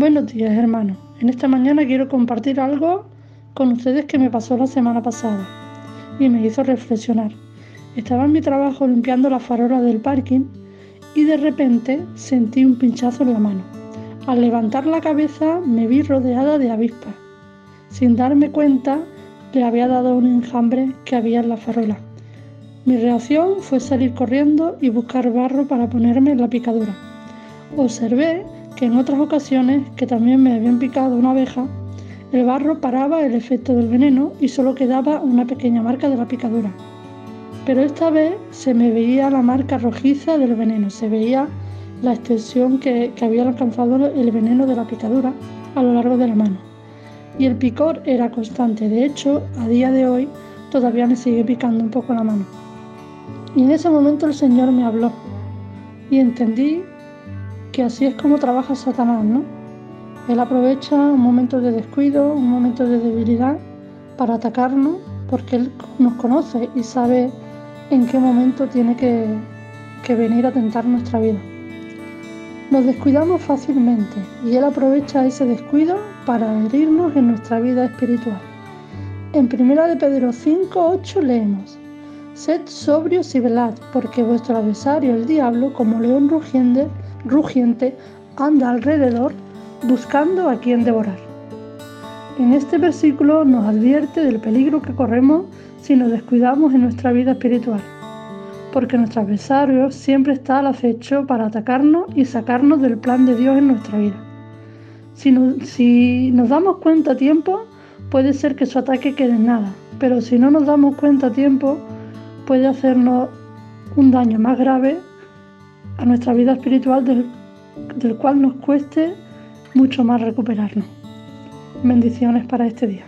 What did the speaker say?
Buenos días, hermanos. En esta mañana quiero compartir algo con ustedes que me pasó la semana pasada y me hizo reflexionar. Estaba en mi trabajo limpiando la farola del parking y de repente sentí un pinchazo en la mano. Al levantar la cabeza me vi rodeada de avispas. Sin darme cuenta, le había dado un enjambre que había en la farola. Mi reacción fue salir corriendo y buscar barro para ponerme en la picadura. Observé que en otras ocasiones que también me habían picado una abeja, el barro paraba el efecto del veneno y solo quedaba una pequeña marca de la picadura. Pero esta vez se me veía la marca rojiza del veneno, se veía la extensión que, que había alcanzado el veneno de la picadura a lo largo de la mano. Y el picor era constante, de hecho, a día de hoy todavía me sigue picando un poco la mano. Y en ese momento el Señor me habló y entendí que así es como trabaja Satanás, ¿no? Él aprovecha un momento de descuido, un momento de debilidad para atacarnos porque Él nos conoce y sabe en qué momento tiene que, que venir a tentar nuestra vida. Nos descuidamos fácilmente y Él aprovecha ese descuido para herirnos en nuestra vida espiritual. En 1 de Pedro 5, 8 leemos, Sed sobrios y velad, porque vuestro adversario, el diablo, como león rugiente, rugiente anda alrededor buscando a quien devorar. En este versículo nos advierte del peligro que corremos si nos descuidamos en nuestra vida espiritual, porque nuestro adversario siempre está al acecho para atacarnos y sacarnos del plan de Dios en nuestra vida. Si, si nos damos cuenta a tiempo, puede ser que su ataque quede en nada, pero si no nos damos cuenta a tiempo, puede hacernos un daño más grave a nuestra vida espiritual del, del cual nos cueste mucho más recuperarnos. Bendiciones para este día.